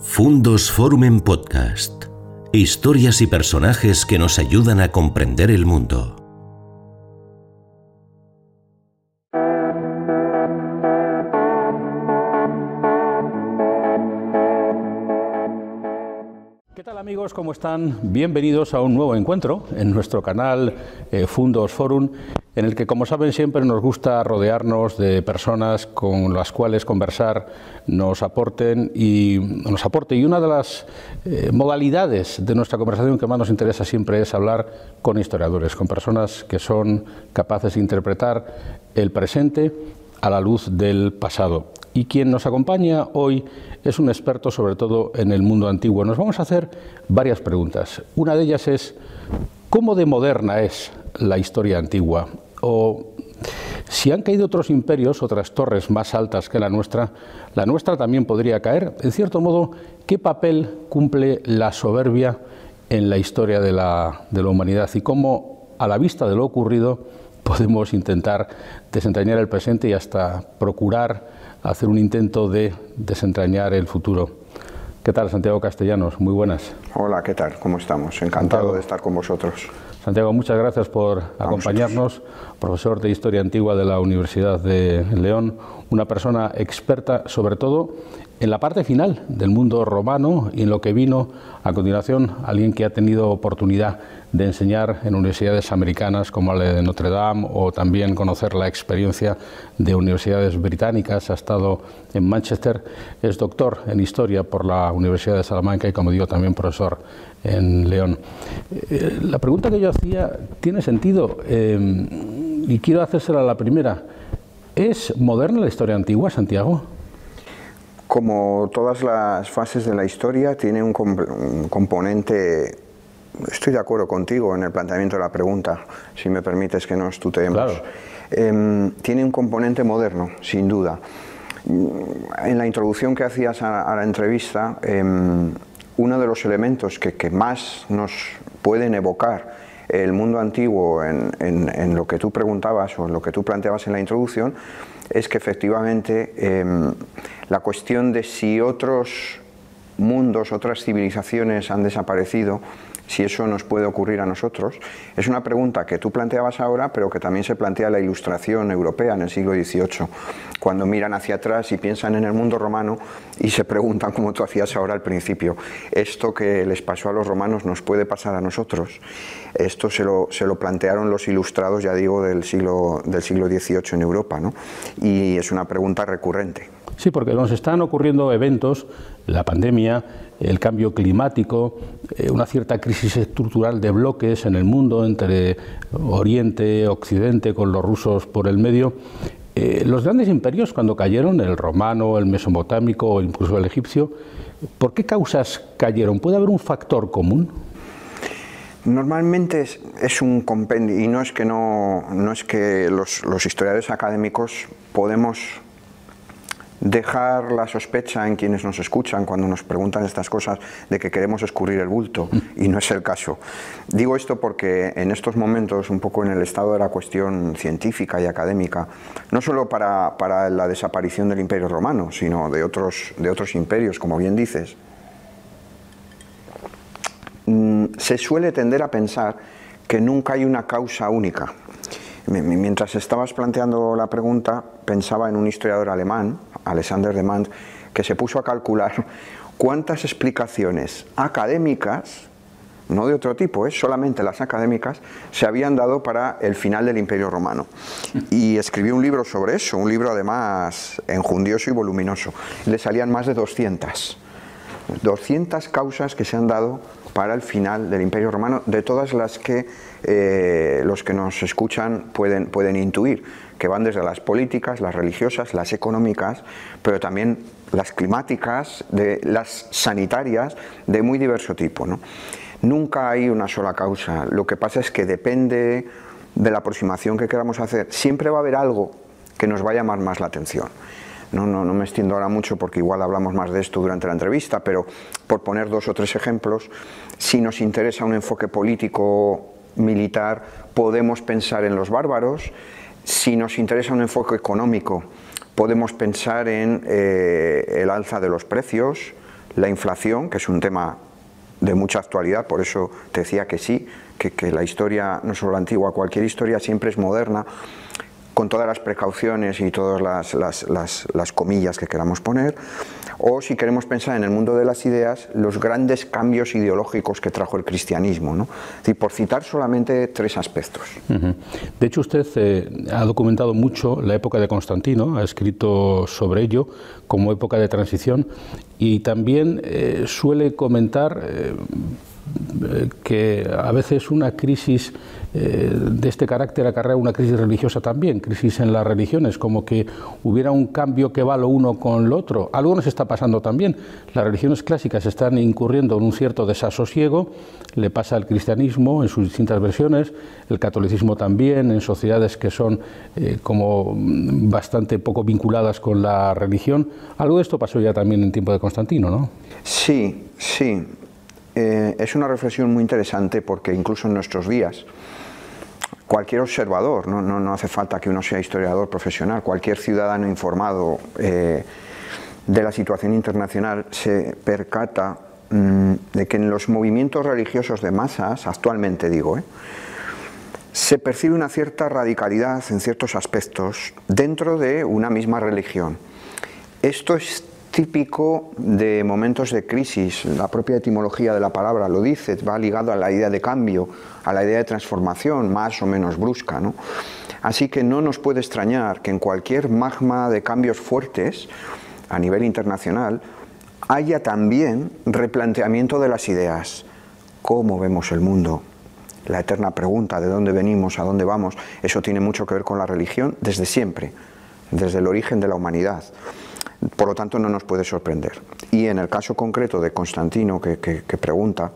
Fundos Forum en Podcast. Historias y personajes que nos ayudan a comprender el mundo. ¿Cómo están? Bienvenidos a un nuevo encuentro en nuestro canal eh, Fundos Forum, en el que, como saben, siempre nos gusta rodearnos de personas con las cuales conversar nos aporten y nos aporte. Y una de las eh, modalidades de nuestra conversación que más nos interesa siempre es hablar con historiadores, con personas que son capaces de interpretar el presente a la luz del pasado. Y quien nos acompaña hoy es un experto sobre todo en el mundo antiguo. Nos vamos a hacer varias preguntas. Una de ellas es, ¿cómo de moderna es la historia antigua? O si han caído otros imperios, otras torres más altas que la nuestra, la nuestra también podría caer. En cierto modo, ¿qué papel cumple la soberbia en la historia de la, de la humanidad y cómo, a la vista de lo ocurrido, podemos intentar desentrañar el presente y hasta procurar hacer un intento de desentrañar el futuro. ¿Qué tal, Santiago Castellanos? Muy buenas. Hola, ¿qué tal? ¿Cómo estamos? Encantado de estar con vosotros. Santiago, muchas gracias por acompañarnos, profesor de Historia Antigua de la Universidad de León, una persona experta sobre todo en la parte final del mundo romano y en lo que vino a continuación, alguien que ha tenido oportunidad de enseñar en universidades americanas como la de Notre Dame o también conocer la experiencia de universidades británicas, ha estado en Manchester, es doctor en historia por la Universidad de Salamanca y como digo también profesor en León. Eh, la pregunta que yo hacía tiene sentido eh, y quiero hacérsela a la primera. ¿Es moderna la historia antigua, Santiago? Como todas las fases de la historia, tiene un, componente estoy de acuerdo contigo en el planteamiento de la pregunta, si me permites que nos tuteemos. Em, tiene un componente moderno, sin duda. En la introducción que hacías a, la entrevista, em, uno de los elementos que, más nos pueden evocar el mundo antiguo en, lo que tú preguntabas o en lo que tú planteabas en la introducción es que efectivamente em, la cuestión de si otros mundos, otras civilizaciones han desaparecido, si eso nos puede ocurrir a nosotros, es una pregunta que tú planteabas ahora, pero que también se plantea la ilustración europea en el siglo XVIII, cuando miran hacia atrás y piensan en el mundo romano y se preguntan, como tú hacías ahora al principio, ¿esto que les pasó a los romanos nos puede pasar a nosotros? Esto se lo, se lo plantearon los ilustrados, ya digo, del siglo, del siglo XVIII en Europa, ¿no? y es una pregunta recurrente. Sí, porque nos están ocurriendo eventos, la pandemia, el cambio climático, eh, una cierta crisis estructural de bloques en el mundo entre Oriente, Occidente, con los rusos por el medio. Eh, los grandes imperios, cuando cayeron, el romano, el mesopotámico o incluso el egipcio, ¿por qué causas cayeron? ¿Puede haber un factor común? Normalmente es, un compendio y no es que, no, no es que los, los historiadores académicos podemos dejar la sospecha en quienes nos escuchan cuando nos preguntan estas cosas de que queremos escurrir el bulto y no es el caso. Digo esto porque en estos momentos, un poco en el estado de la cuestión científica y académica, no solo para, para la desaparición del imperio romano, sino de otros, de otros imperios, como bien dices, se suele tender a pensar que nunca hay una causa única. Mientras estabas planteando la pregunta, pensaba en un historiador alemán, Alexander de que se puso a calcular cuántas explicaciones académicas, no de otro tipo, ¿eh? solamente las académicas, se habían dado para el final del Imperio Romano. Y escribió un libro sobre eso, un libro además enjundioso y voluminoso. Le salían más de 200. 200 causas que se han dado para el final del Imperio Romano, de todas las que eh, los que nos escuchan pueden, pueden intuir, que van desde las políticas, las religiosas, las económicas, pero también las climáticas, de, las sanitarias, de muy diverso tipo. Nunca hay una sola causa, lo que pasa es que depende de la aproximación que queramos hacer, siempre va a haber algo que nos va a llamar más la atención. No, no, no me extiendo ahora mucho porque igual hablamos más de esto durante la entrevista, pero por poner dos o tres ejemplos, si nos interesa un enfoque político militar, podemos pensar en los bárbaros, si nos interesa un enfoque económico, podemos pensar en eh, el alza de los precios, la inflación, que es un tema de mucha actualidad, por eso te decía que sí, que, que la historia, no solo la antigua, cualquier historia siempre es moderna, con todas las precauciones y todas las, las, las, las, comillas que queramos poner, o si queremos pensar en el mundo de las ideas, los grandes cambios ideológicos que trajo el cristianismo, ¿no? Decir, por citar solamente tres aspectos. De hecho, usted eh, ha documentado mucho la época de Constantino, ha escrito sobre ello como época de transición y también eh, suele comentar eh, que a veces una crisis eh, de este carácter acarrea una crisis religiosa también, crisis en las religiones, como que hubiera un cambio que va lo uno con lo otro. Algo nos está pasando también. Las religiones clásicas están incurriendo en un cierto desasosiego, le pasa al cristianismo en sus distintas versiones, el catolicismo también, en sociedades que son eh, como bastante poco vinculadas con la religión. Algo de esto pasó ya también en tiempo de Constantino, ¿no? Sí, sí. Eh, es una reflexión muy interesante porque incluso en nuestros días, cualquier observador, no, hace falta que uno sea historiador profesional, cualquier ciudadano informado eh, de la situación internacional se percata mmm, de que en los movimientos religiosos de masas, actualmente digo, eh, se percibe una cierta radicalidad en ciertos aspectos dentro de una misma religión. Esto es típico de momentos de crisis, la propia etimología de la palabra lo dice, va ligado a la idea de cambio, a la idea de transformación, más o menos brusca. ¿no? Así que no nos puede extrañar que en cualquier magma de cambios fuertes a nivel internacional haya también replanteamiento de las ideas. ¿Cómo vemos el mundo? La eterna pregunta de dónde venimos, a dónde vamos, eso tiene mucho que ver con la religión desde siempre, desde el origen de la humanidad. Por lo tanto, no nos puede sorprender. Y en el caso concreto de Constantino, que, pregunta,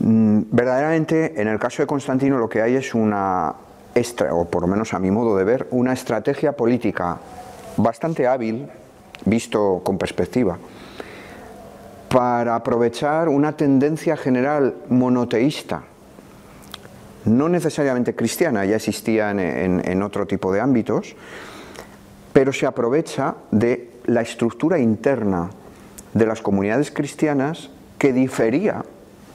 mmm, verdaderamente en el caso de Constantino lo que hay es una, extra, o por lo menos a mi modo de ver, una estrategia política bastante hábil, visto con perspectiva, para aprovechar una tendencia general monoteísta, no necesariamente cristiana, ya existía en, en otro tipo de ámbitos, pero se aprovecha de la estructura interna de las comunidades cristianas que difería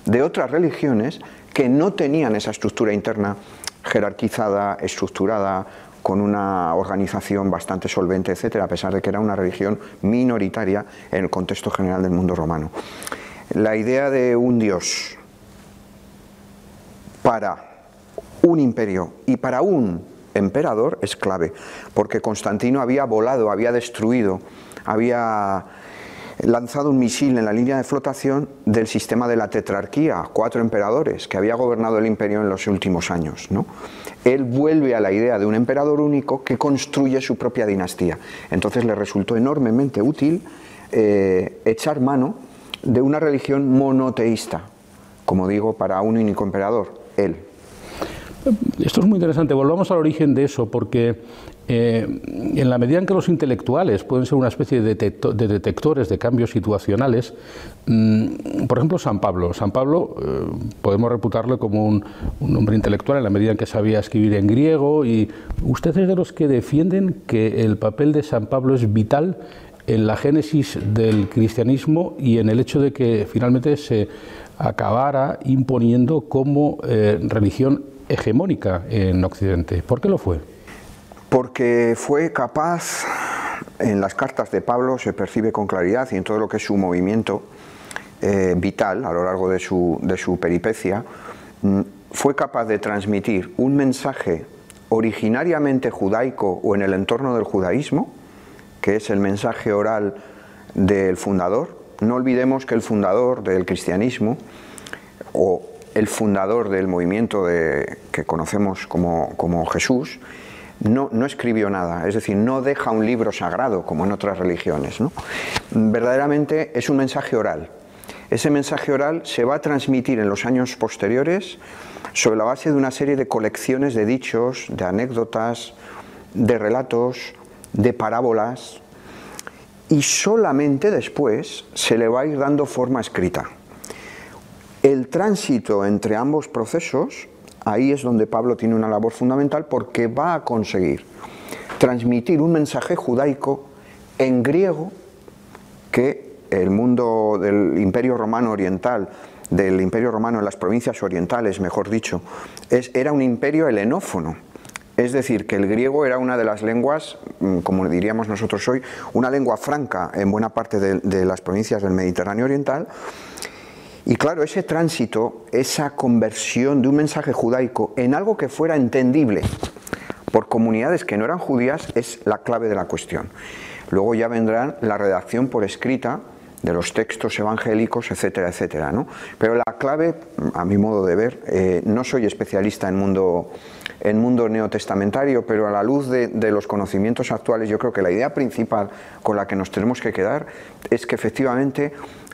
de otras religiones que no tenían esa estructura interna jerarquizada, estructurada, con una organización bastante solvente, etcétera, a pesar de que era una religión minoritaria en el contexto general del mundo romano. La idea de un Dios para un imperio y para un emperador es clave, porque Constantino había volado, había destruido, había lanzado un misil en la línea de flotación del sistema de la tetrarquía, cuatro emperadores que había gobernado el imperio en los últimos años. ¿no? Él vuelve a la idea de un emperador único que construye su propia dinastía. Entonces le resultó enormemente útil eh, echar mano de una religión monoteísta, como digo, para un único emperador, él. Esto es muy interesante. Volvamos al origen de eso, porque eh, en la medida en que los intelectuales pueden ser una especie de, detecto, de detectores de cambios situacionales, mmm, por ejemplo, San Pablo. San Pablo eh, podemos reputarlo como un, un, hombre intelectual en la medida en que sabía escribir en griego y usted es de los que defienden que el papel de San Pablo es vital en la génesis del cristianismo y en el hecho de que finalmente se acabara imponiendo como eh, religión hegemónica en Occidente. ¿Por qué lo fue? Porque fue capaz, en las cartas de Pablo se percibe con claridad y en todo lo que es su movimiento eh, vital a lo largo de su, de su peripecia, mm, fue capaz de transmitir un mensaje originariamente judaico o en el entorno del judaísmo, que es el mensaje oral del fundador. No olvidemos que el fundador del cristianismo, o el fundador del movimiento que conocemos como, Jesús, no, escribió nada, es decir, no deja un libro sagrado como en otras religiones. Verdaderamente es un mensaje oral. Ese mensaje oral se va a transmitir en los años posteriores sobre la base de una serie de colecciones de dichos, de anécdotas, de relatos, de parábolas, y solamente después se le va a ir dando forma escrita. El tránsito entre ambos procesos, ahí es donde Pablo tiene una labor fundamental porque va a conseguir transmitir un mensaje judaico en griego que el mundo del Imperio Romano Oriental, del Imperio Romano en las provincias orientales, mejor dicho, es, era un imperio helenófono. Es decir, que el griego era una de las lenguas, mm, como diríamos nosotros hoy, una lengua franca en buena parte de, de las provincias del Mediterráneo Oriental. Y claro, ese tránsito, esa conversión de un mensaje judaico en algo que fuera entendible por comunidades que no eran judías es la clave de la cuestión. Luego ya vendrá la redacción por escrita de los textos evangélicos, etcétera, etcétera. ¿no? Pero la clave, a mi modo de ver, eh, no soy especialista en mundo, en mundo neotestamentario, pero a la luz de, de, los conocimientos actuales, yo creo que la idea principal con la que nos tenemos que quedar es que efectivamente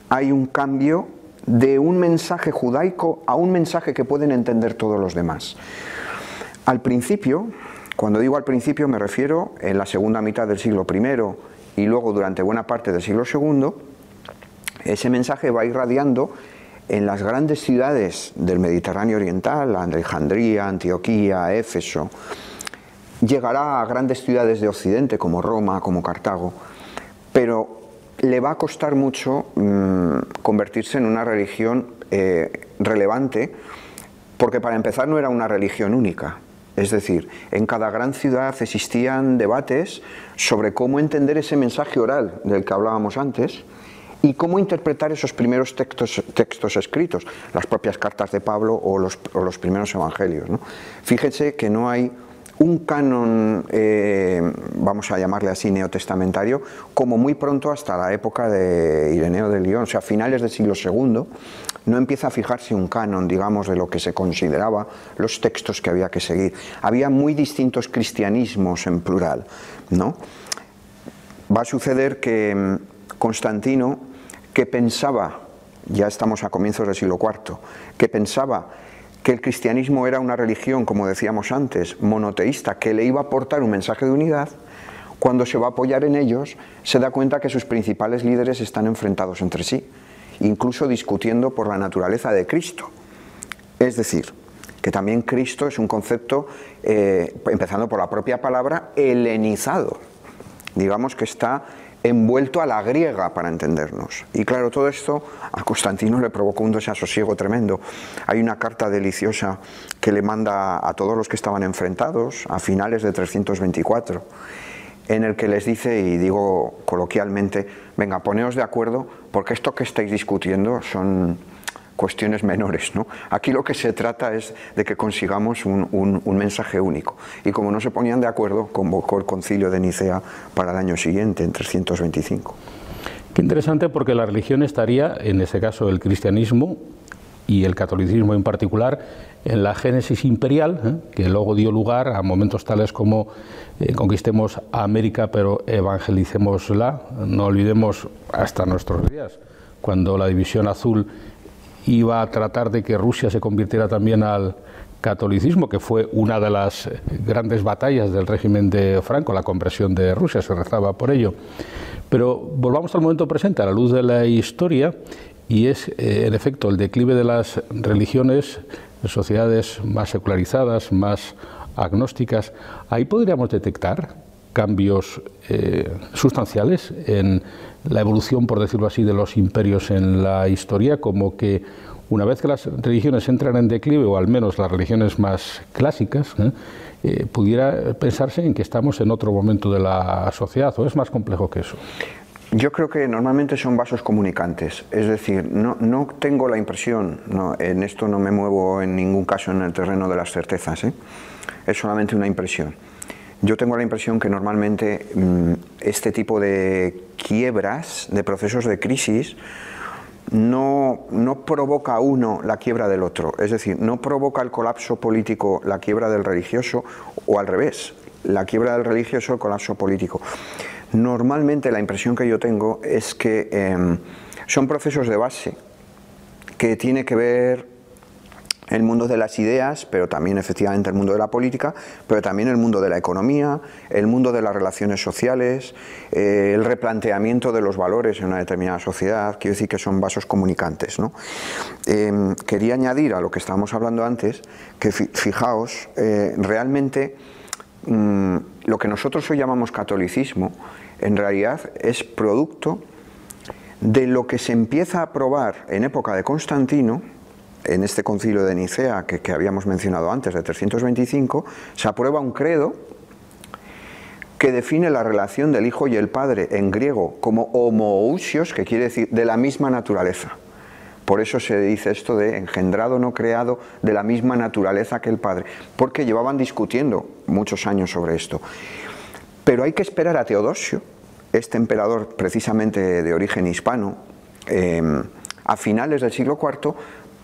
hay un cambio de un mensaje judaico a un mensaje que pueden entender todos los demás. Al principio, cuando digo al principio me refiero en la segunda mitad del siglo I y luego durante buena parte del siglo II, ese mensaje va irradiando en las grandes ciudades del Mediterráneo Oriental, Alejandría, Antioquía, Éfeso, llegará a grandes ciudades de Occidente como Roma, como Cartago, pero le va a costar mucho mmm, convertirse en una religión eh, relevante, porque para empezar no era una religión única, es decir, en cada gran ciudad existían debates sobre cómo entender ese mensaje oral del que hablábamos antes y cómo interpretar esos primeros textos, textos escritos, las propias cartas de Pablo o los, o los primeros evangelios. ¿no? Fíjense que no hay un canon, eh, vamos a llamarle así, neotestamentario, como muy pronto hasta la época de Ireneo de León, o sea, finales del siglo II, no empieza a fijarse un canon, digamos, de lo que se consideraba los textos que había que seguir. Había muy distintos cristianismos en plural, ¿no? Va a suceder que mm, Constantino, que pensaba, ya estamos a comienzos del siglo IV, que pensaba que el cristianismo era una religión, como decíamos antes, monoteísta, que le iba a aportar un mensaje de unidad, cuando se va a apoyar en ellos, se da cuenta que sus principales líderes están enfrentados entre sí, incluso discutiendo por la naturaleza de Cristo. Es decir, que también Cristo es un concepto, eh, empezando por la propia palabra, helenizado. Digamos que está envuelto a la griega para entendernos. Y claro, todo esto a Constantino le provocó un desasosiego tremendo. Hay una carta deliciosa que le manda a todos los que estaban enfrentados a finales de 324, en el que les dice, y digo coloquialmente, venga, poneos de acuerdo, porque esto que estáis discutiendo son cuestiones menores. ¿no? Aquí lo que se trata es de que consigamos un, un, un, mensaje único. Y como no se ponían de acuerdo, convocó el concilio de Nicea para el año siguiente, en 325. Qué interesante porque la religión estaría, en ese caso el cristianismo y el catolicismo en particular, en la génesis imperial, ¿eh? que luego dio lugar a momentos tales como eh, conquistemos a América pero evangelicémosla, no olvidemos hasta nuestros días, cuando la división azul iba a tratar de que Rusia se convirtiera también al catolicismo, que fue una de las grandes batallas del régimen de Franco, la conversión de Rusia, se rezaba por ello. Pero volvamos al momento presente, a la luz de la historia, y es, eh, en efecto, el declive de las religiones, sociedades más secularizadas, más agnósticas. Ahí podríamos detectar cambios eh, sustanciales en la evolución, por decirlo así, de los imperios en la historia, como que una vez que las religiones entran en declive, o al menos las religiones más clásicas, ¿eh? Eh, pudiera pensarse en que estamos en otro momento de la sociedad, o es más complejo que eso. Yo creo que normalmente son vasos comunicantes, es decir, no, no tengo la impresión, no, en esto no me muevo en ningún caso en el terreno de las certezas, ¿eh? es solamente una impresión yo tengo la impresión que normalmente mm, este tipo de quiebras, de procesos de crisis, no, no, provoca uno la quiebra del otro, es decir, no provoca el colapso político la quiebra del religioso o al revés, la quiebra del religioso el colapso político. Normalmente la impresión que yo tengo es que eh, son procesos de base que tiene que ver el mundo de las ideas, pero también efectivamente el mundo de la política, pero también el mundo de la economía, el mundo de las relaciones sociales, eh, el replanteamiento de los valores en una determinada sociedad, quiero decir que son vasos comunicantes. ¿no? Eh, quería añadir a lo que estábamos hablando antes, que fijaos, eh, realmente mmm, lo que nosotros hoy llamamos catolicismo, en realidad es producto de lo que se empieza a aprobar en época de Constantino, en este concilio de Nicea que, habíamos mencionado antes, de 325, se aprueba un credo que define la relación del Hijo y el Padre en griego como homoousios, que quiere decir de la misma naturaleza. Por eso se dice esto de engendrado, no creado, de la misma naturaleza que el Padre, porque llevaban discutiendo muchos años sobre esto. Pero hay que esperar a Teodosio, este emperador precisamente de origen hispano, eh, a finales del siglo IV,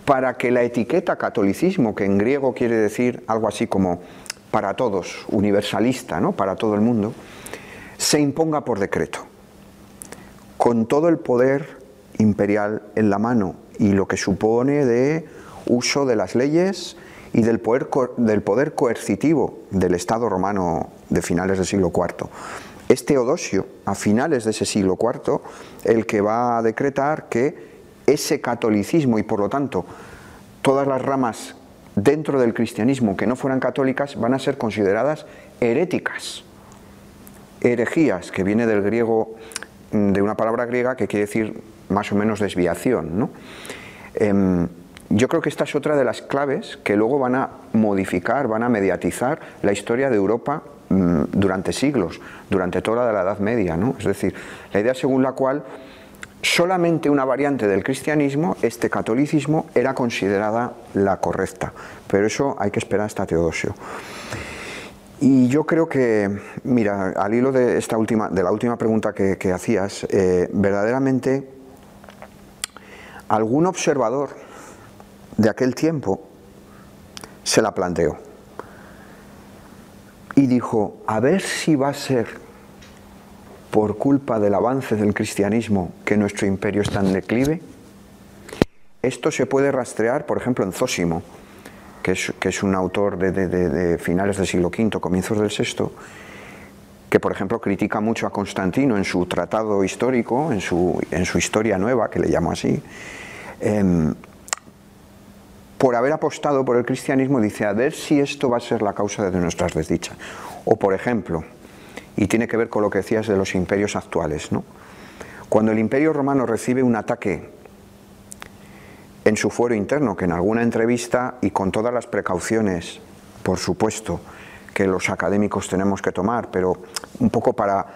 para que la etiqueta catolicismo, que en griego quiere decir algo así como para todos, universalista, ¿no? para todo el mundo, se imponga por decreto, con todo el poder imperial en la mano y lo que supone de uso de las leyes y del poder, del poder coercitivo del Estado romano de finales del siglo IV. Es Teodosio, a finales de ese siglo IV, el que va a decretar que ese catolicismo y por lo tanto todas las ramas dentro del cristianismo que no fueran católicas van a ser consideradas heréticas. Herejías, que viene del griego, mm, de una palabra griega que quiere decir más o menos desviación. Em, yo creo que esta es otra de las claves que luego van a modificar, van a mediatizar la historia de Europa mm, durante siglos, durante toda la Edad Media. ¿no? Es decir, la idea según la cual solamente una variante del cristianismo, este catolicismo, era considerada la correcta. Pero eso hay que esperar hasta Teodosio. Y yo creo que, mira, al hilo de, esta última, de la última pregunta que, hacías, eh, verdaderamente algún observador de aquel tiempo se la planteó y dijo, a ver si va a ser por culpa del avance del cristianismo que nuestro imperio está en declive? Esto se puede rastrear, por ejemplo, en Zósimo, que es, un autor de, finales del siglo V, comienzos del VI, que por ejemplo critica mucho a Constantino en su tratado histórico, en su, historia nueva, que le llamo así, em, por haber apostado por el cristianismo, dice, a ver si esto va a ser la causa de nuestras desdichas. O por ejemplo, y tiene que ver con lo que decías de los imperios actuales. ¿no? Cuando el imperio romano recibe un ataque en su fuero interno, que en alguna entrevista y con todas las precauciones, por supuesto, que los académicos tenemos que tomar, pero un poco para,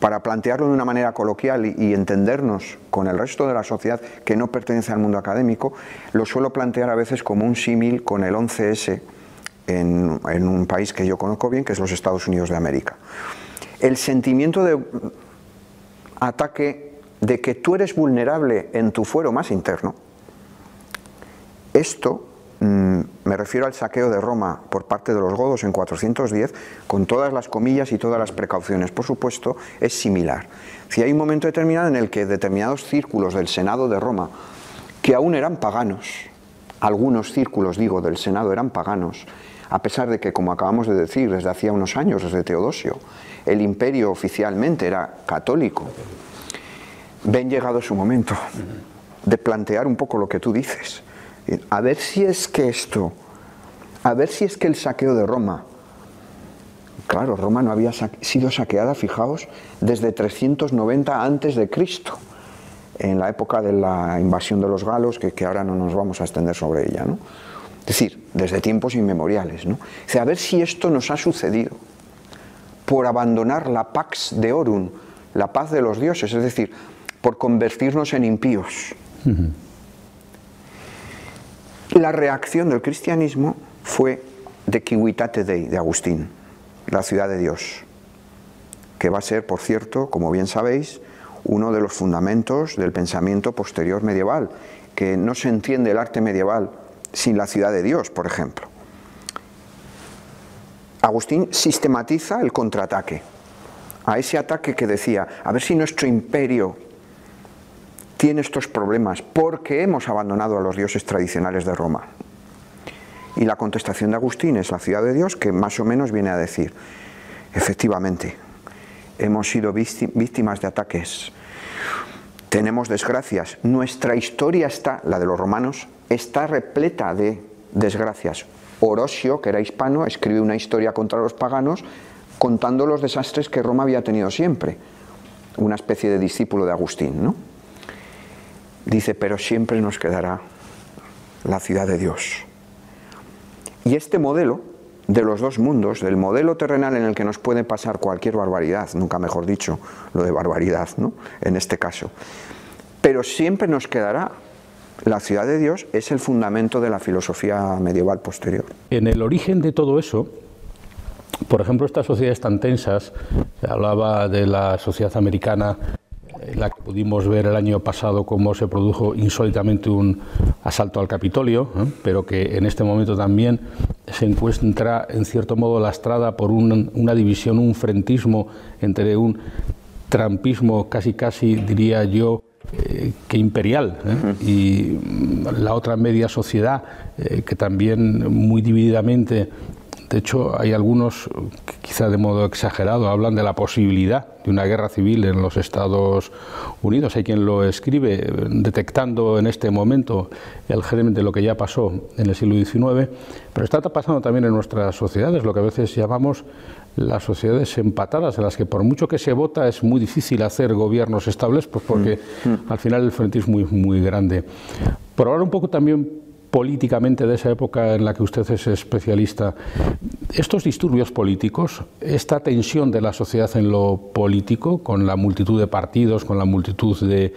para plantearlo de una manera coloquial y, entendernos con el resto de la sociedad que no pertenece al mundo académico, lo suelo plantear a veces como un símil con el 11S, en, un país que yo conozco bien, que es los Estados Unidos de América. El sentimiento de ataque de que tú eres vulnerable en tu fuero más interno, esto mm, me refiero al saqueo de Roma por parte de los godos en 410, con todas las comillas y todas las precauciones, por supuesto, es similar. Si hay un momento determinado en el que determinados círculos del Senado de Roma, que aún eran paganos, algunos círculos, digo, del Senado eran paganos, a pesar de que, como acabamos de decir, desde hacía unos años, desde Teodosio, el imperio oficialmente era católico, ven llegado su momento de plantear un poco lo que tú dices. A ver si es que esto, a ver si es que el saqueo de Roma, claro, Roma no había sido saqueada, fijaos, desde 390 antes de Cristo, en la época de la invasión de los galos, que, que ahora no nos vamos a extender sobre ella, ¿no? Es decir, desde tiempos inmemoriales. ¿no? a ver si esto nos ha sucedido por abandonar la pax de Orum, la paz de los dioses, es decir, por convertirnos en impíos. La reacción del cristianismo fue de Civitate Dei, de Agustín, la ciudad de Dios, que va a ser, por cierto, como bien sabéis, uno de los fundamentos del pensamiento posterior medieval, que no se entiende el arte medieval sin la ciudad de Dios, por ejemplo. Agustín sistematiza el contraataque, a ese ataque que decía, a ver si nuestro imperio tiene estos problemas porque hemos abandonado a los dioses tradicionales de Roma. Y la contestación de Agustín es la ciudad de Dios que más o menos viene a decir, efectivamente, hemos sido víctimas de ataques, tenemos desgracias, nuestra historia está, la de los romanos, está repleta de desgracias. Orosio, que era hispano, escribe una historia contra los paganos contando los desastres que Roma había tenido siempre. una especie de discípulo de Agustín, ¿no? Dice, pero siempre nos quedará la ciudad de Dios. Y este modelo de los dos mundos, del modelo terrenal en el que nos puede pasar cualquier barbaridad, nunca mejor dicho, lo de barbaridad, ¿no? En este caso. Pero siempre nos quedará la ciudad de Dios, es el fundamento de la filosofía medieval posterior. En el origen de todo eso, por ejemplo, estas sociedades tan tensas, hablaba de la sociedad americana, en la que pudimos ver el año pasado cómo se produjo insólitamente un asalto al Capitolio, ¿eh? pero que en este momento también se encuentra en cierto modo lastrada por una división, un frentismo entre un trampismo casi casi, diría yo, eh, que imperial ¿eh? y la otra media sociedad que también muy divididamente de hecho, hay algunos, quizá de modo exagerado, hablan de la posibilidad de una guerra civil en los Estados Unidos. Hay quien lo escribe detectando en este momento el germen de lo que ya pasó en el siglo XIX, pero está pasando también en nuestras sociedades, lo que a veces llamamos las sociedades empatadas, en las que por mucho que se vota es muy difícil hacer gobiernos estables, pues porque mm. Al final el frente es muy, muy grande. Por hablar un poco también políticamente de esa época en la que usted es especialista, estos disturbios políticos, esta tensión de la sociedad en lo político, con la multitud de partidos, con la multitud de,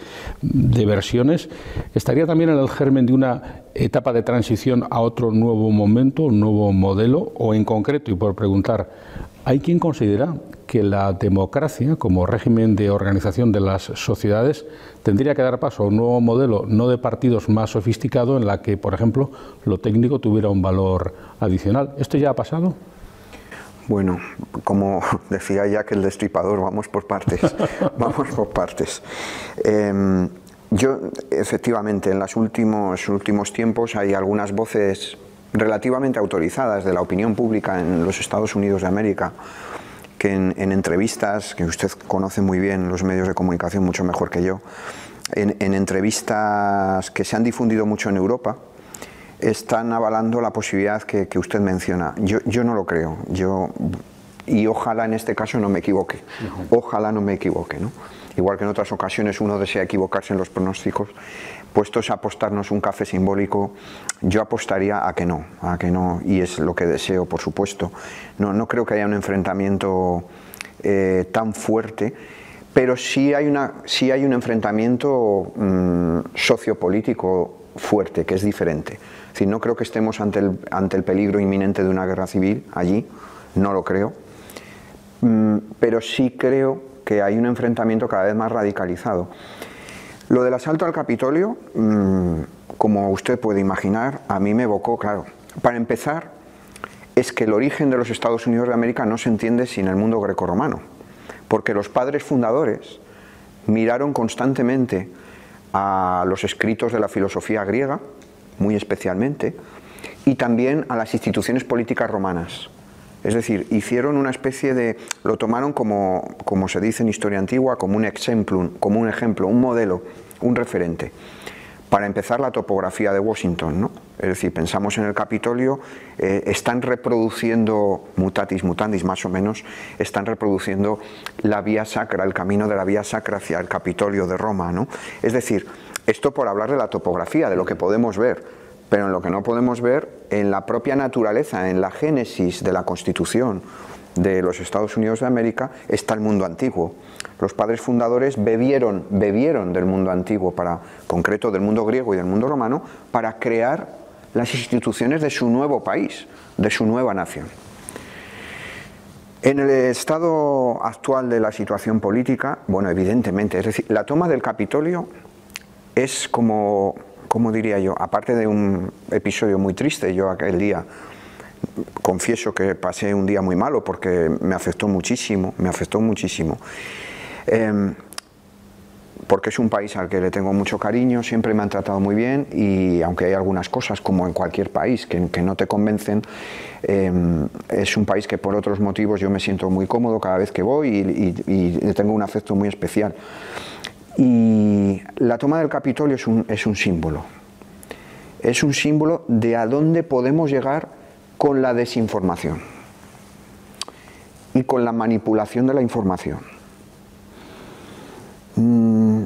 versiones, estaría también en el germen de una etapa de transición a otro nuevo momento, un nuevo modelo, o en concreto, y por preguntar, hay quien considera que la democracia como régimen de organización de las sociedades tendría que dar paso a un nuevo modelo no de partidos más sofisticado en la que, por ejemplo, lo técnico tuviera un valor adicional. ¿Esto ya ha pasado? Bueno, como decía ya que el destripador, vamos por partes, vamos por partes. Em, yo, efectivamente, en los últimos, últimos tiempos hay algunas voces relativamente autorizadas de la opinión pública en los Estados Unidos de América que en, entrevistas, que usted conoce muy bien los medios de comunicación mucho mejor que yo, en, entrevistas que se han difundido mucho en Europa, están avalando la posibilidad que, usted menciona. Yo, yo, no lo creo. Yo, y ojalá en este caso no me equivoque. Ojalá no me equivoque. ¿no? Igual que en otras ocasiones uno desea equivocarse en los pronósticos, puestos a apostarnos un café simbólico, yo apostaría a que no, a que no, y es lo que deseo, por supuesto. No, no creo que haya un enfrentamiento eh, tan fuerte, pero sí hay, una, sí hay un enfrentamiento mm, sociopolítico fuerte, que es diferente. Es no creo que estemos ante el, ante el peligro inminente de una guerra civil allí, no lo creo, mm, pero sí creo que hay un enfrentamiento cada vez más radicalizado. Lo del asalto al Capitolio, mm, como usted puede imaginar, a mí me evocó, claro. Para empezar, es que el origen de los Estados Unidos de América no se entiende sin el mundo grecorromano, porque los padres fundadores miraron constantemente a los escritos de la filosofía griega, muy especialmente, y también a las instituciones políticas romanas. Es decir, hicieron una especie de, lo tomaron como, como se dice en historia antigua, como un ejemplo, como un ejemplo, un modelo, un referente. Para empezar, la topografía de Washington, ¿no? Es decir, pensamos en el Capitolio, eh, están reproduciendo, mutatis mutandis más o menos, están reproduciendo la vía sacra, el camino de la vía sacra hacia el Capitolio de Roma, ¿no? Es decir, esto por hablar de la topografía, de lo que podemos ver pero en lo que no podemos ver, en la propia naturaleza, en la génesis de la Constitución de los Estados Unidos de América, está el mundo antiguo. Los padres fundadores bebieron, bebieron del mundo antiguo, para, concreto del mundo griego y del mundo romano, para crear las instituciones de su nuevo país, de su nueva nación. En el estado actual de la situación política, bueno, evidentemente, es decir, la toma del Capitolio es como ¿cómo diría yo? Aparte de un episodio muy triste, yo aquel día confieso que pasé un día muy malo porque me afectó muchísimo, me afectó muchísimo. Em, porque es un país al que le tengo mucho cariño, siempre me han tratado muy bien y aunque hay algunas cosas, como en cualquier país, que, no te convencen, em, es un país que por otros motivos yo me siento muy cómodo cada vez que voy y, y le tengo un afecto muy especial. Y la toma del Capitolio es un, es un símbolo. Es un símbolo de a dónde podemos llegar con la desinformación y con la manipulación de la información. Mm,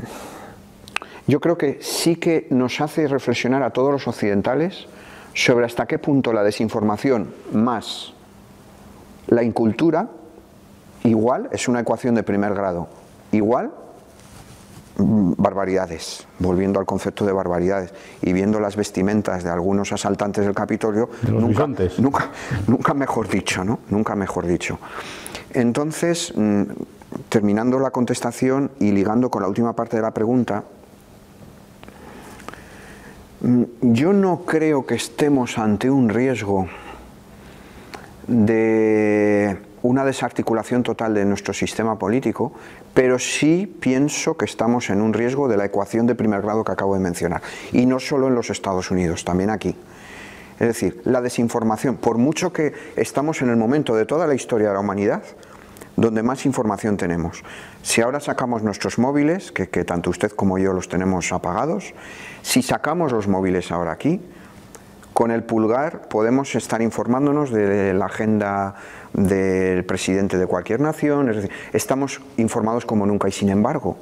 yo creo que sí que nos hace reflexionar a todos los occidentales sobre hasta qué punto la desinformación más la incultura igual es una ecuación de primer grado. Igual barbaridades, volviendo al concepto de barbaridades y viendo las vestimentas de algunos asaltantes del Capitolio, nunca, nunca, nunca, mejor dicho, ¿no? Nunca mejor dicho. Entonces, mm, terminando la contestación y ligando con la última parte de la pregunta, mm, yo no creo que estemos ante un riesgo de una desarticulación total de nuestro sistema político, pero sí pienso que estamos en un riesgo de la ecuación de primer grado que acabo de mencionar. Y no solo en los Estados Unidos, también aquí. Es decir, la desinformación, por mucho que estamos en el momento de toda la historia de la humanidad, donde más información tenemos. Si ahora sacamos nuestros móviles, que, tanto usted como yo los tenemos apagados, si sacamos los móviles ahora aquí, con el pulgar podemos estar informándonos de la agenda del presidente de cualquier nación, es decir, estamos informados como nunca y sin embargo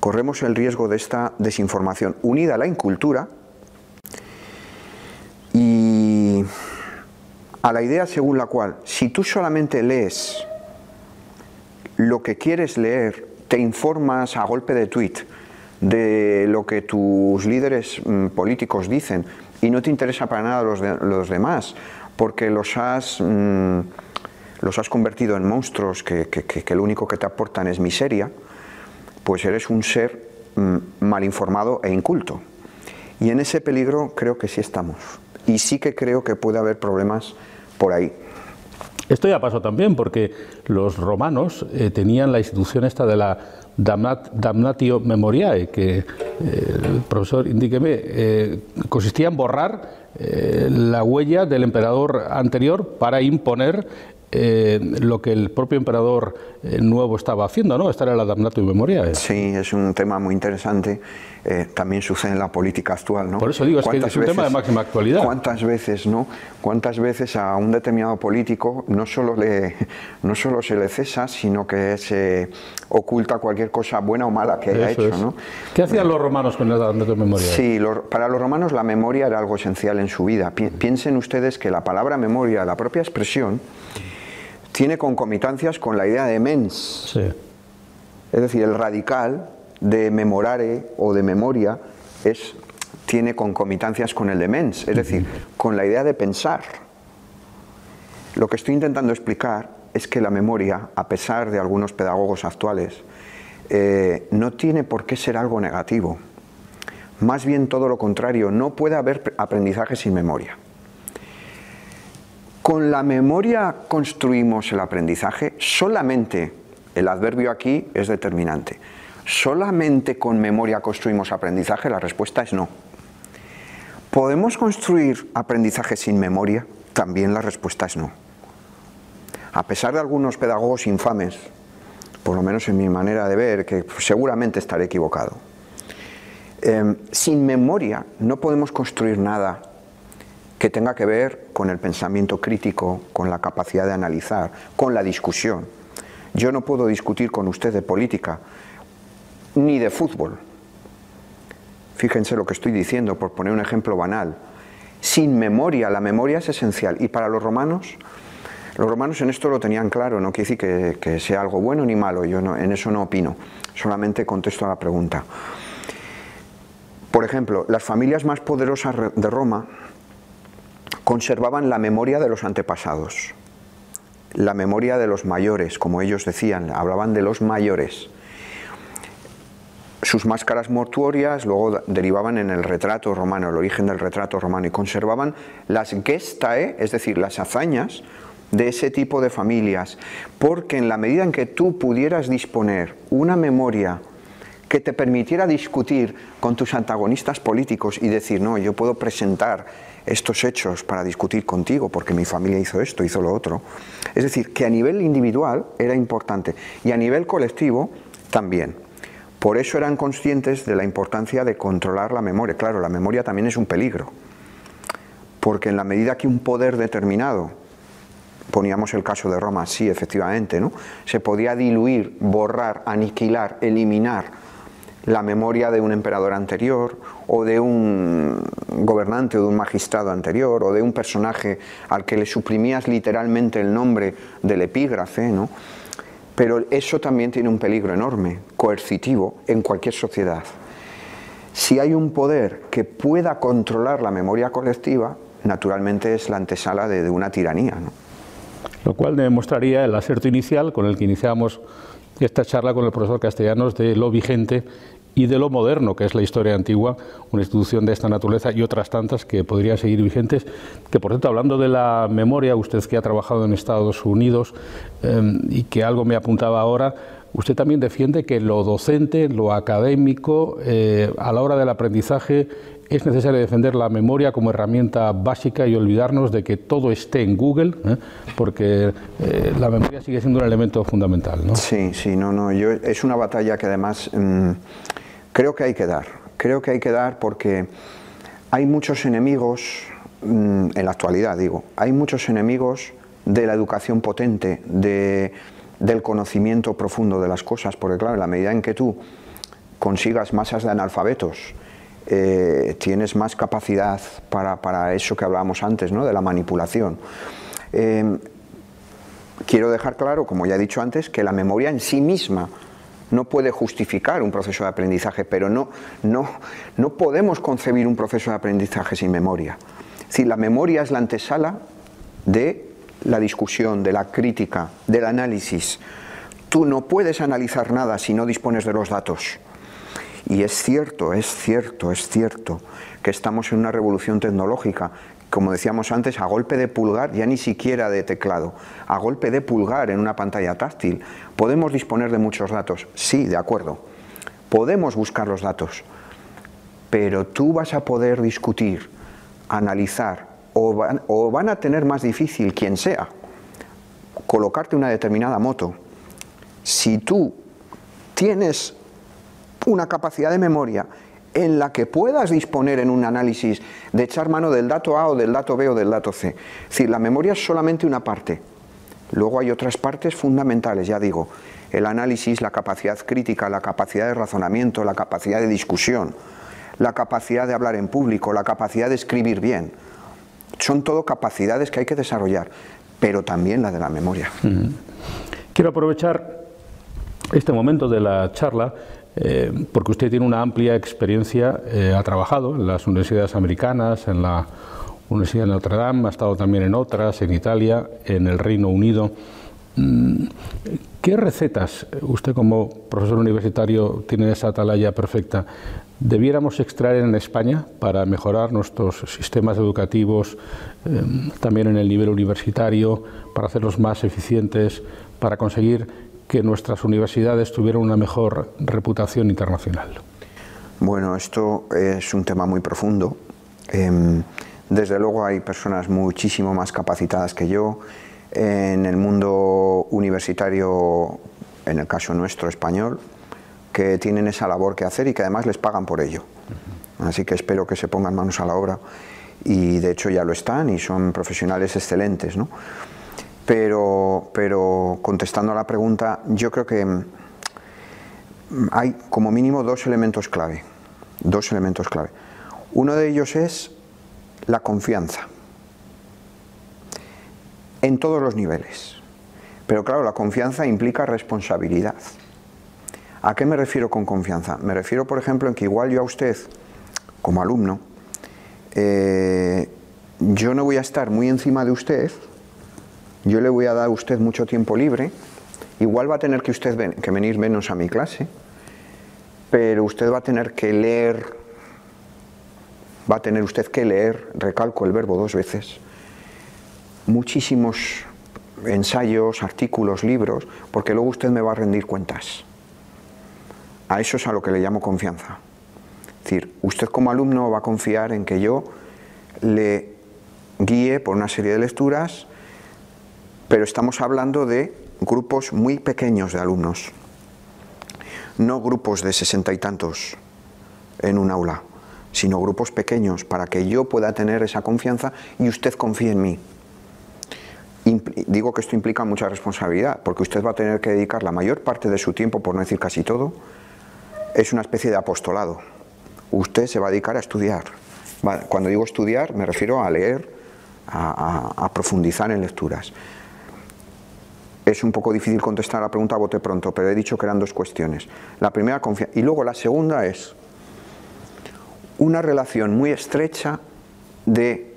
corremos el riesgo de esta desinformación unida a la incultura y a la idea según la cual si tú solamente lees lo que quieres leer, te informas a golpe de tweet de lo que tus líderes mm, políticos dicen y no te interesa para nada los, los demás, porque los has, mm, los has convertido en monstruos que, que, lo único que te aportan es miseria, pues eres un ser mm, mal informado e inculto. Y en ese peligro creo que sí estamos. Y sí que creo que puede haber problemas por ahí. Esto ya pasó también porque los romanos eh, tenían la institución esta de la damnatio memoriae, que eh, el profesor indíqueme, eh, consistía en borrar la huella del emperador anterior para imponer eh, lo que el propio emperador eh, nuevo estaba haciendo, ¿no? Esta era la damnatio memoriae. Sí, es un tema muy interesante. Eh, también sucede en la política actual, ¿no? Por eso digo, es que es un tema de máxima actualidad. ¿Cuántas veces, no? ¿Cuántas veces a un determinado político no solo, le, no solo se le cesa, sino que se oculta cualquier cosa buena o mala que haya hecho, ¿no? ¿Qué hacían los romanos con la damnatio memoriae? Sí, para los romanos la memoria era algo esencial en su vida. Piensen ustedes que la palabra memoria, la propia expresión, tiene concomitancias con la idea de mens. Es decir, el radical de memorare o de memoria es, tiene concomitancias con el de mens, es decir, con la idea de pensar. Lo que estoy intentando explicar es que la memoria, a pesar de algunos pedagogos actuales, eh, no tiene por qué ser algo negativo. Más bien todo lo contrario, no puede haber aprendizaje sin memoria. Con la memoria construimos el aprendizaje, solamente el adverbio aquí es determinante. ¿Solamente con memoria construimos aprendizaje? La respuesta es no. ¿Podemos construir aprendizaje sin memoria? También la respuesta es no. A pesar de algunos pedagogos infames, por lo menos en mi manera de ver, que seguramente estaré equivocado, em, sin memoria no podemos construir nada que tenga que ver con el pensamiento crítico, con la capacidad de analizar, con la discusión. Yo no puedo discutir con usted de política ni de fútbol. Fíjense lo que estoy diciendo, por poner un ejemplo banal. Sin memoria, la memoria es esencial. Y para los romanos, los romanos en esto lo tenían claro, no quiere decir que, sea algo bueno ni malo, yo en eso no opino, solamente contesto a la pregunta. Por ejemplo, las familias más poderosas de Roma conservaban la memoria de los antepasados, la memoria de los mayores, como ellos decían, hablaban de los mayores. Sus máscaras mortuorias luego derivaban en el retrato romano, el origen del retrato romano, y conservaban las gestae, es decir, las hazañas de ese tipo de familias, porque en la medida en que tú pudieras disponer una memoria que te permitiera discutir con tus antagonistas políticos y decir, no, yo puedo presentar estos hechos para discutir contigo porque mi familia hizo esto, hizo lo otro. Es decir, que a nivel individual era importante y a nivel colectivo también. Por eso eran conscientes de la importancia de controlar la memoria. Claro, la memoria también es un peligro, porque en la medida que un poder determinado Poníamos el caso de Roma, sí, efectivamente, ¿no? Se podía diluir, borrar, aniquilar, eliminar la memoria de un emperador anterior o de un gobernante o de un magistrado anterior o de un personaje al que le suprimías literalmente el nombre del epígrafe, ¿no? Pero eso también tiene un peligro enorme, coercitivo, en cualquier sociedad. Si hay un poder que pueda controlar la memoria colectiva, naturalmente es la antesala de, una tiranía. ¿no? Lo cual demostraría el aserto inicial con el que iniciamos esta charla con el profesor Castellanos de lo vigente y de lo moderno, que es la historia antigua, una institución de esta naturaleza y otras tantas que podrían seguir vigentes. Que por cierto, hablando de la memoria, usted que ha trabajado en Estados Unidos em, y que algo me apuntaba ahora, usted también defiende que lo docente, lo académico, eh, a la hora del aprendizaje, es necesario defender la memoria como herramienta básica y olvidarnos de que todo esté en Google, ¿eh? porque eh, la memoria sigue siendo un elemento fundamental. ¿no? Sí, sí, no, no. Yo, es una batalla que además mm, creo que hay que dar. Creo que hay que dar porque hay muchos enemigos, mm, en la actualidad digo, hay muchos enemigos de la educación potente, de, del conocimiento profundo de las cosas, porque claro, en la medida en que tú consigas masas de analfabetos, eh, tienes más capacidad para, eso que hablábamos antes, ¿no? de la manipulación. Eh, quiero dejar claro, como ya he dicho antes, que la memoria en sí misma no puede justificar un proceso de aprendizaje, pero no, no, no podemos concebir un proceso de aprendizaje sin memoria. Es la memoria es la antesala de la discusión, de la crítica, del análisis. Tú no puedes analizar nada si no dispones de los datos. Y es cierto, es cierto, es cierto que estamos en una revolución tecnológica, como decíamos antes, a golpe de pulgar, ya ni siquiera de teclado, a golpe de pulgar en una pantalla táctil. ¿Podemos disponer de muchos datos? Sí, de acuerdo. Podemos buscar los datos, pero tú vas a poder discutir, analizar, o van, a tener más difícil quien sea colocarte una determinada moto. Si tú tienes una capacidad de memoria en la que puedas disponer en un análisis de echar mano del dato A o del dato B o del dato C. Es decir, la memoria es solamente una parte. Luego hay otras partes fundamentales, ya digo, el análisis, la capacidad crítica, la capacidad de razonamiento, la capacidad de discusión, la capacidad de hablar en público, la capacidad de escribir bien. Son todo capacidades que hay que desarrollar, pero también la de la memoria. Quiero aprovechar este momento de la charla eh, porque usted tiene una amplia experiencia, eh, ha trabajado en las universidades americanas, en la Universidad de Notre Dame, ha estado también en otras, en Italia, en el Reino Unido. Mm, ¿Qué recetas, usted como profesor universitario tiene esa atalaya perfecta, debiéramos extraer en España para mejorar nuestros sistemas educativos, eh, también en el nivel universitario, para hacerlos más eficientes, para conseguir que nuestras universidades tuvieran una mejor reputación internacional? Bueno, esto es un tema muy profundo. Em, desde luego hay personas muchísimo más capacitadas que yo en el mundo universitario, en el caso nuestro español, que tienen esa labor que hacer y que además les pagan por ello. Así que espero que se pongan manos a la obra y de hecho ya lo están y son profesionales excelentes. ¿no? Pero, pero contestando a la pregunta, yo creo que mm, hay como mínimo dos elementos clave. Dos elementos clave. Uno de ellos es la confianza. En todos los niveles. Pero claro, la confianza implica responsabilidad. ¿A qué me refiero con confianza? Me refiero, por ejemplo, en que igual yo a usted, como alumno, eh, yo no voy a estar muy encima de usted yo le voy a dar a usted mucho tiempo libre, igual va a tener que usted que venir menos a mi clase, pero usted va a tener que leer, va a tener usted que leer, recalco el verbo dos veces, muchísimos ensayos, artículos, libros, porque luego usted me va a rendir cuentas. A eso es a lo que le llamo confianza. Es decir, usted como alumno va a confiar en que yo le guíe por una serie de lecturas, pero estamos hablando de grupos muy pequeños de alumnos, no grupos de sesenta y tantos en un aula, sino grupos pequeños para que yo pueda tener esa confianza y usted confíe en mí. digo que esto implica mucha responsabilidad, porque usted va a tener que dedicar la mayor parte de su tiempo, por no decir casi todo, es una especie de apostolado. Usted se va a dedicar a estudiar. Cuando digo estudiar, me refiero a leer, a, profundizar en lecturas. Es un poco difícil contestar la pregunta a bote pronto, pero he dicho que eran dos cuestiones. La primera, confianza. Y luego la segunda es una relación muy estrecha de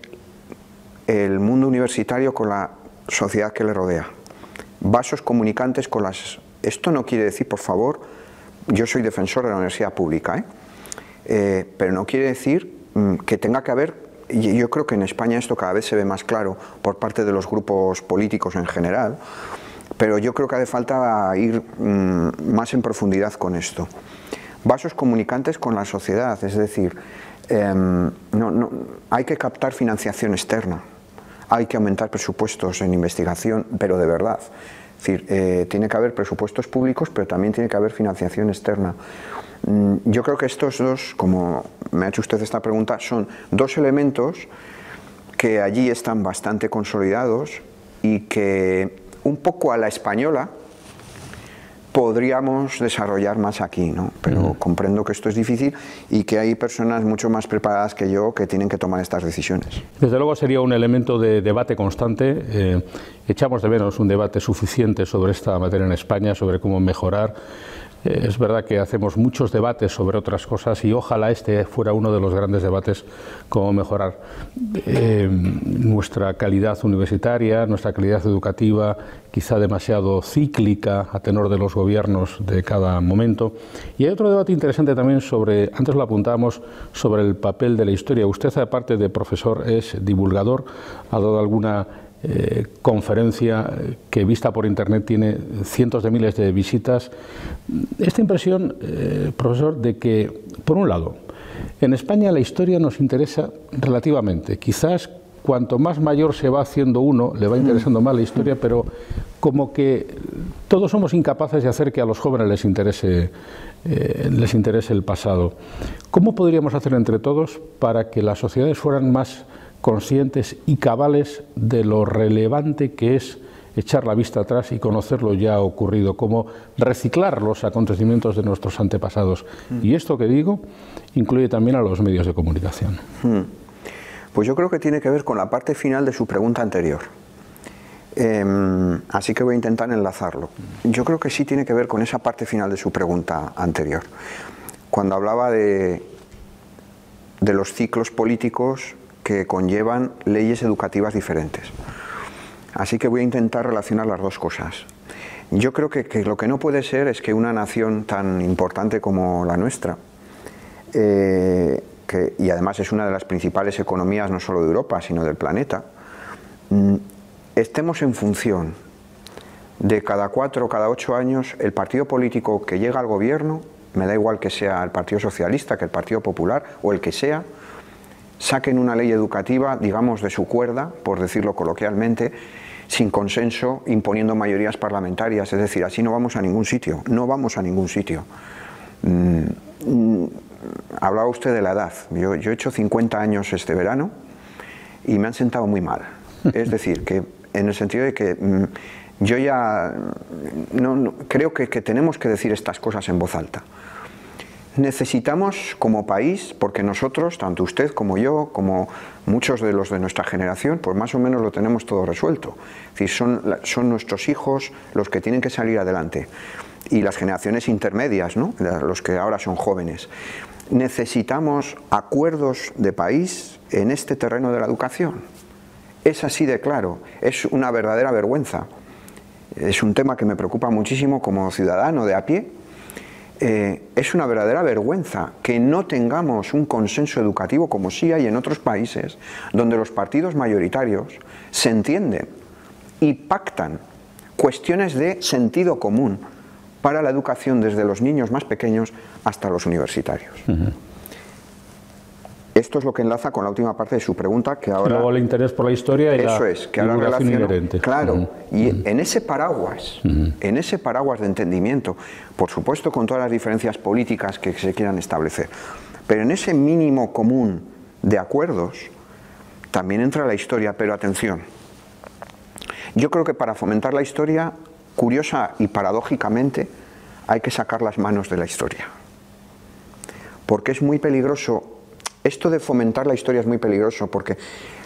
el mundo universitario con la sociedad que le rodea. Vasos comunicantes con las... Esto no quiere decir, por favor, yo soy defensor de la universidad pública, ¿eh? Eh, pero no quiere decir mm, que tenga que haber, yo creo que en España esto cada vez se ve más claro por parte de los grupos políticos en general, pero yo creo que hace falta ir mm, más en profundidad con esto. Vasos comunicantes con la sociedad, es decir, em, no, hay que captar financiación externa, hay que aumentar presupuestos en investigación, pero de verdad. Es decir, eh, tiene que haber presupuestos públicos, pero también tiene que haber financiación externa. Mm, yo creo que estos dos, como me ha hecho usted esta pregunta, son dos elementos que allí están bastante consolidados y que un poco a la española podríamos desarrollar más aquí, ¿no? pero comprendo que esto es difícil y que hay personas mucho más preparadas que yo que tienen que tomar estas decisiones. Desde luego sería un elemento de debate constante. Eh, echamos de menos un debate suficiente sobre esta materia en España, sobre cómo mejorar es verdad que hacemos muchos debates sobre otras cosas y ojalá este fuera uno de los grandes debates, cómo mejorar eh, nuestra calidad universitaria, nuestra calidad educativa, quizá demasiado cíclica a tenor de los gobiernos de cada momento. Y hay otro debate interesante también sobre, antes lo apuntábamos, sobre el papel de la historia. Usted, aparte de profesor, es divulgador, ha dado alguna eh, conferencia que vista por internet tiene cientos de miles de visitas. Esta impresión, eh, profesor, de que, por un lado, en España la historia nos interesa relativamente. Quizás cuanto más mayor se va haciendo uno, le va interesando más la historia, pero como que todos somos incapaces de hacer que a los jóvenes les interese, eh, les interese el pasado. ¿Cómo podríamos hacer entre todos para que las sociedades fueran más conscientes y cabales de lo relevante que es echar la vista atrás y conocer lo ya ocurrido, como reciclar los acontecimientos de nuestros antepasados. Mm. Y esto que digo incluye también a los medios de comunicación. Mm. Pues yo creo que tiene que ver con la parte final de su pregunta anterior. Em, así que voy a intentar enlazarlo. Yo creo que sí tiene que ver con esa parte final de su pregunta anterior. Cuando hablaba de, de los ciclos políticos que conllevan leyes educativas diferentes. Así que voy a intentar relacionar las dos cosas. Yo creo que, lo que no puede ser es que una nación tan importante como la nuestra, eh, y además es una de las principales economías no solo de Europa, sino del planeta, mm, estemos en función de cada cuatro o cada ocho años el partido político que llega al gobierno, me da igual que sea el Partido Socialista, que el Partido Popular o el que sea, saquen una ley educativa, digamos, de su cuerda, por decirlo coloquialmente, sin consenso, imponiendo mayorías parlamentarias. Es decir, así no vamos a ningún sitio, no vamos a ningún sitio. Mm, mm, hablaba usted de la edad. Yo, he hecho 50 años este verano y me han sentado muy mal. Es decir, que en el sentido de que mm, yo ya no, creo que tenemos que decir estas cosas en voz alta. Necesitamos como país, porque nosotros, tanto usted como yo, como muchos de los de nuestra generación, pues más o menos lo tenemos todo resuelto. Es son, son nuestros hijos los que tienen que salir adelante. Y las generaciones intermedias, los que ahora son jóvenes. Necesitamos acuerdos de país en este terreno de la educación. Es así de claro, es una verdadera vergüenza. Es un tema que me preocupa muchísimo como ciudadano de a pie, eh, es una verdadera vergüenza que no tengamos un consenso educativo como sí hay en otros países, donde los partidos mayoritarios se entienden y pactan cuestiones de sentido común para la educación desde los niños más pequeños hasta los universitarios. Esto es lo que enlaza con la última parte de su pregunta, que ahora... Luego el interés por la historia y Eso es, que ahora relaciona... Claro, y en ese paraguas, en ese paraguas de entendimiento, por supuesto con todas las diferencias políticas que se quieran establecer, pero en ese mínimo común de acuerdos, también entra la historia, pero atención, Yo creo que para fomentar la historia, curiosa y paradójicamente, hay que sacar las manos de la historia. Porque es muy peligroso, esto de fomentar la historia es muy peligroso, porque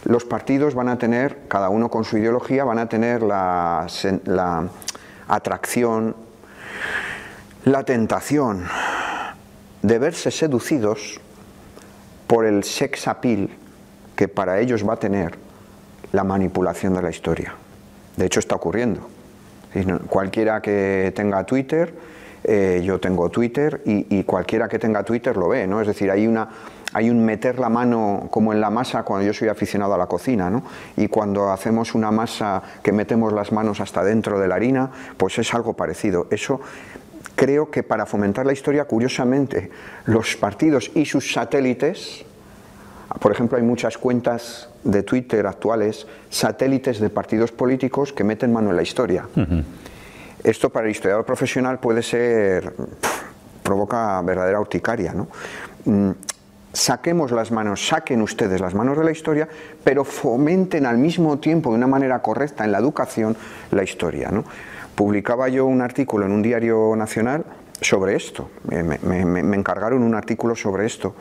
los partidos van a tener, cada uno con su ideología, van a tener la, la atracción, la tentación de verse seducidos por el sex appeal que para ellos va a tener la manipulación de la historia. De hecho está ocurriendo. Cualquiera que tenga Twitter, eh, yo tengo Twitter y, cualquiera que tenga Twitter lo ve, ¿no? Es decir, hay una hay un meter la mano como en la masa cuando yo soy aficionado a la cocina, ¿no? Y cuando hacemos una masa que metemos las manos hasta dentro de la harina, pues es algo parecido. Eso creo que para fomentar la historia, curiosamente, los partidos y sus satélites, por ejemplo, hay muchas cuentas de Twitter actuales, satélites de partidos políticos que meten mano en la historia. Esto para el historiador profesional puede ser, provoca verdadera urticaria. ¿no? Saquemos las manos, saquen ustedes las manos de la historia, pero fomenten al mismo tiempo, de una manera correcta en la educación, la historia. ¿no? Publicaba yo un artículo en un diario nacional sobre esto, me, encargaron un artículo sobre esto.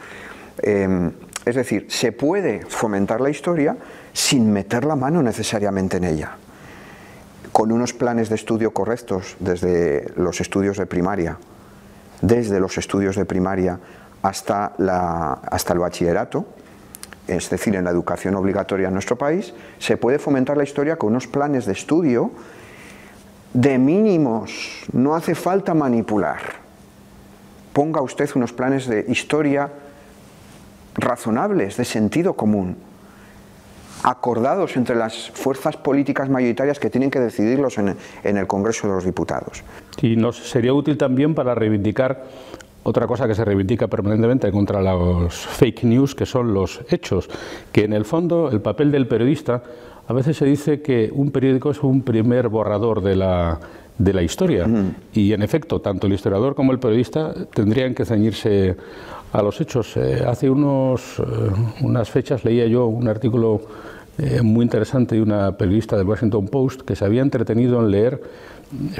Em, es decir, se puede fomentar la historia sin meter la mano necesariamente en ella, con unos planes de estudio correctos desde los estudios de primaria, desde los estudios de primaria hasta, hasta el bachillerato, es decir, en la educación obligatoria en nuestro país, se puede fomentar la historia con unos planes de estudio de mínimos, no hace falta manipular. Ponga usted unos planes de historia razonables, de sentido común, acordados entre las fuerzas políticas mayoritarias que tienen que decidirlos en, el Congreso de los Diputados. Y nos sería útil también para reivindicar otra cosa que se reivindica permanentemente contra los fake news, que son los hechos, que en el fondo el papel del periodista, a veces se dice que un periódico es un primer borrador de la, de la historia. Y en efecto, tanto el historiador como el periodista tendrían que ceñirse a los hechos. Eh, hace unos, eh, unas fechas leía yo un artículo eh, muy interesante de una periodista del Washington Post que se había entretenido en leer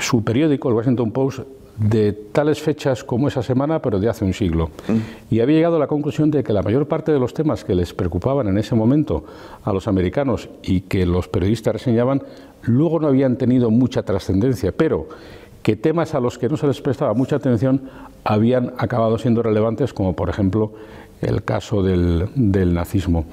su periódico, el Washington Post, de tales fechas como esa semana, pero de hace un siglo. Mm. Y había llegado a la conclusión de que la mayor parte de los temas que les preocupaban en ese momento a los americanos y que los periodistas reseñaban, luego no habían tenido mucha trascendencia, pero que temas a los que no se les prestaba mucha atención habían acabado siendo relevantes, como por ejemplo el caso del, nazismo.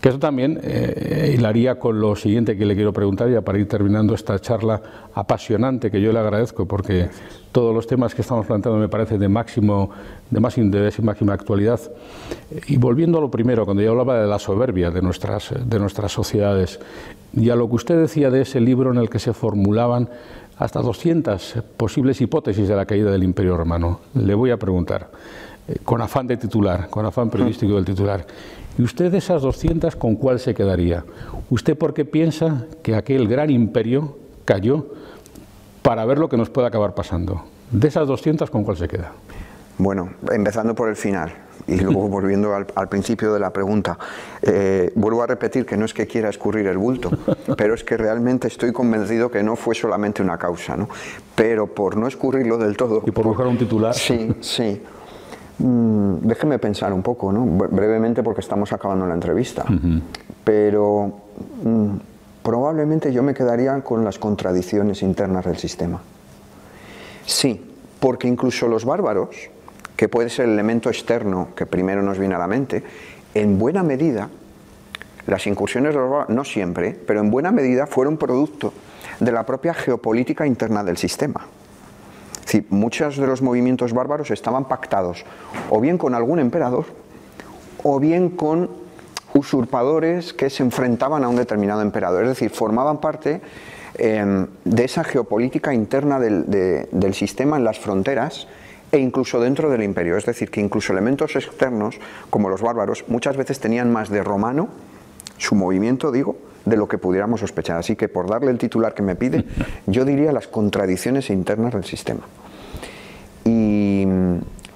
Que eso también eh, hilaría con lo siguiente que le quiero preguntar, ya para ir terminando esta charla apasionante que yo le agradezco, porque todos los temas que estamos planteando me parecen de máximo, de más interés y máxima actualidad. Y volviendo a lo primero, cuando yo hablaba de la soberbia de nuestras, de nuestras sociedades, y a lo que usted decía de ese libro en el que se formulaban hasta 200 posibles hipótesis de la caída del Imperio Romano, le voy a preguntar con afán de titular, con afán periodístico del titular. ¿Y usted de esas 200 con cuál se quedaría? ¿Usted por qué piensa que aquel gran imperio cayó para ver lo que nos puede acabar pasando? De esas 200, ¿con cuál se queda? Bueno, empezando por el final y luego volviendo al, principio de la pregunta, eh, vuelvo a repetir que no es que quiera escurrir el bulto, pero es que realmente estoy convencido que no fue solamente una causa, ¿no? Pero por no escurrirlo del todo... Y por buscar un titular. Sí, sí. Mm, déjeme pensar un poco, ¿no? brevemente porque estamos acabando la entrevista, pero mm, probablemente yo me quedaría con las contradicciones internas del sistema. Sí, porque incluso los bárbaros, que puede ser el elemento externo que primero nos viene a la mente, en buena medida, las incursiones de los bárbaros, no siempre, pero en buena medida fueron producto de la propia geopolítica interna del sistema muchos de los movimientos bárbaros estaban pactados o bien con algún emperador o bien con usurpadores que se enfrentaban a un determinado emperador. Es decir, formaban parte em, de esa geopolítica interna del, sistema en las fronteras e incluso dentro del imperio. Es decir, que incluso elementos externos, como los bárbaros, muchas veces tenían más de romano, su movimiento, digo, de lo que pudiéramos sospechar. Así que por darle el titular que me pide, yo diría las contradicciones internas del sistema. Y,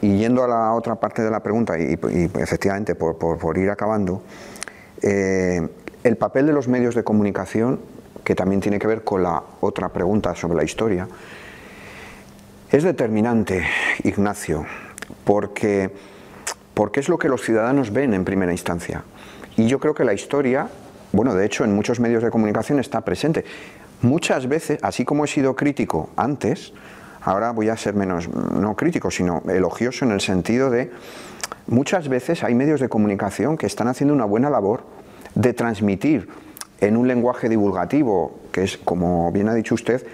yendo a la otra parte de la pregunta, y, efectivamente por, ir acabando, eh, el papel de los medios de comunicación que también tiene que ver con la otra pregunta sobre la historia, es determinante, Ignacio, porque, porque es lo que los ciudadanos ven en primera instancia. Y yo creo que la historia, bueno, de hecho en muchos medios de comunicación está presente. Muchas veces, así como he sido crítico antes, ahora voy a ser menos, no crítico, sino elogioso en el sentido de, muchas veces hay medios de comunicación que están haciendo una buena labor de transmitir en un lenguaje divulgativo, que es, como bien ha dicho usted,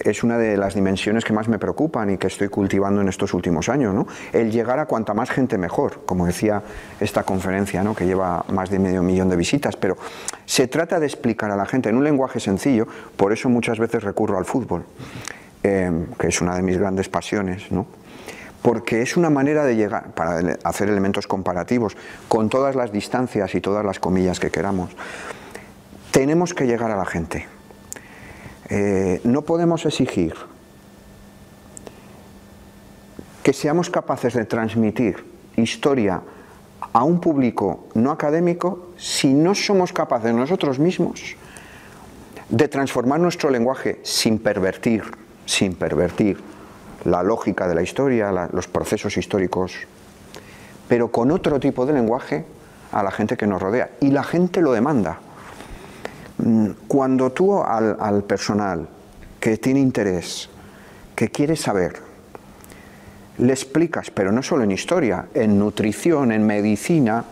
es una de las dimensiones que más me preocupan y que estoy cultivando en estos últimos años. El llegar a cuanta más gente mejor, como decía esta conferencia, ¿no? Que lleva más de medio millón de visitas, pero se trata de explicar a la gente en un lenguaje sencillo, por eso muchas veces recurro al fútbol, eh, que es una de mis grandes pasiones. Porque es una manera de llegar, para hacer elementos comparativos, con todas las distancias y todas las comillas que queramos. Tenemos que llegar a la gente eh, no podemos exigir que seamos capaces de transmitir historia a un público no académico si no somos capaces nosotros mismos de transformar nuestro lenguaje sin pervertir, sin pervertir la lógica de la historia, los procesos históricos, pero con otro tipo de lenguaje a la gente que nos rodea. Y la gente lo demanda. Mm, cuando tú al, personal que tiene interés, que quiere saber, le explicas, pero no solo en historia, en nutrición, en medicina,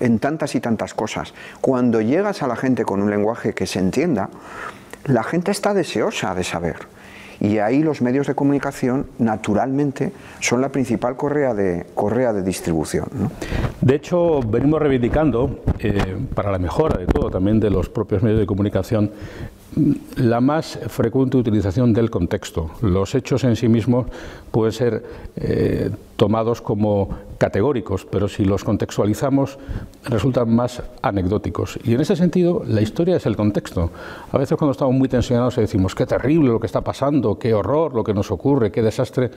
en tantas y tantas cosas. Cuando llegas a la gente con un lenguaje que se entienda, la gente está deseosa de saber. Y ahí los medios de comunicación, naturalmente, son la principal correa de, correa de distribución. De hecho, venimos reivindicando, eh, para la mejora de todo, también de los propios medios de comunicación, la más frecuente utilización del contexto. Los hechos en sí mismos pueden ser eh, tomados como categóricos, pero si los contextualizamos resultan más anecdóticos. Y en ese sentido, la historia es el contexto. A veces cuando estamos muy tensionados decimos, qué terrible lo que está pasando, qué horror lo que nos ocurre, qué desastre.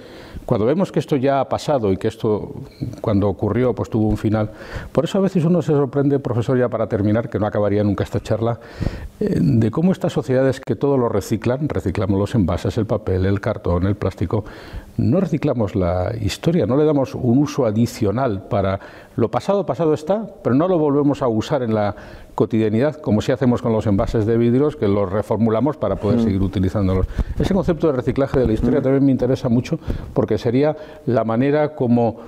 Cuando vemos que esto ya ha pasado y que esto, cuando ocurrió, pues tuvo un final. Por eso a veces uno se sorprende, profesor, ya para terminar, que no acabaría nunca esta charla, eh, de cómo estas sociedades que todo lo reciclan, reciclamos los envases, el papel, el cartón, el plástico, no reciclamos la historia, no le damos un uso adicional para lo pasado, pasado está, pero no lo volvemos a usar en la cotidianidad, como si hacemos con los envases de vidrios, que los reformulamos para poder mm. seguir utilizándolos. Ese concepto de reciclaje de la historia mm. también me interesa mucho porque sería la manera como,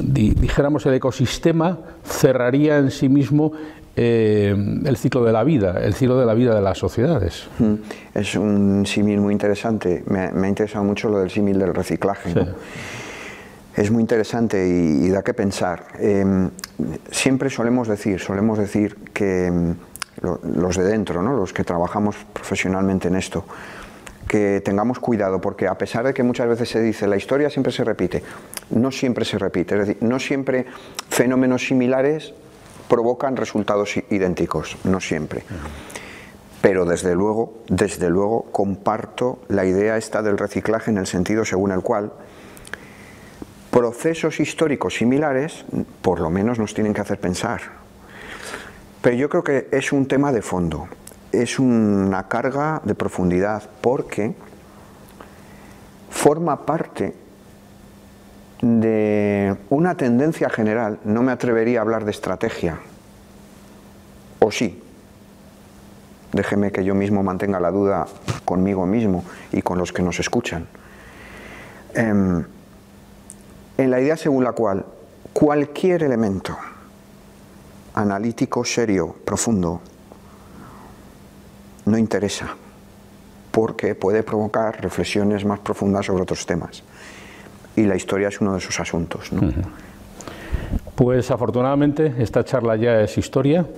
dijéramos, el ecosistema cerraría en sí mismo eh, el ciclo de la vida, el ciclo de la vida de las sociedades. Mm. Es un símil muy interesante. Me, ha interesado mucho lo del símil del reciclaje. Es muy interesante y, da que pensar. Em, siempre solemos decir, solemos decir que em, los de dentro, ¿no? los que trabajamos profesionalmente en esto, que tengamos cuidado, porque a pesar de que muchas veces se dice la historia siempre se repite, no siempre se repite, es decir, no siempre fenómenos similares provocan resultados idénticos, no siempre. Pero desde luego, desde luego comparto la idea esta del reciclaje en el sentido según el cual procesos históricos similares por lo menos nos tienen que hacer pensar. Pero yo creo que es un tema de fondo, es una carga de profundidad porque forma parte de una tendencia general, no me atrevería a hablar de estrategia, o sí, déjeme que yo mismo mantenga la duda conmigo mismo y con los que nos escuchan, em, en la idea según la cual cualquier elemento analítico, serio, profundo, no interesa, porque puede provocar reflexiones más profundas sobre otros temas y la historia es uno de esos asuntos. Pues afortunadamente esta charla ya es historia.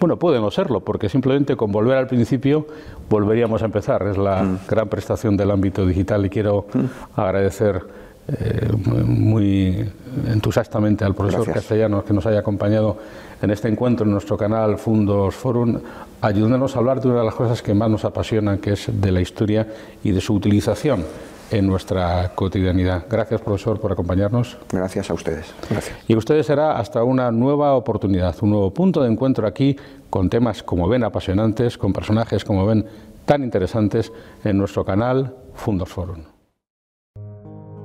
Bueno, puede no serlo, porque simplemente con volver al principio volveríamos a empezar. Es la mm. gran prestación del ámbito digital y quiero mm. agradecer eh, muy entusiastamente al profesor Castellanos que nos haya acompañado en este encuentro en nuestro canal Fundos Forum, ayudándonos a hablar de una de las cosas que más nos apasionan, que es de la historia y de su utilización en nuestra cotidianidad. Gracias, profesor, por acompañarnos. Gracias a ustedes. Gracias. Y ustedes será hasta una nueva oportunidad, un nuevo punto de encuentro aquí con temas, como ven, apasionantes, con personajes, como ven, tan interesantes en nuestro canal Fundos Forum.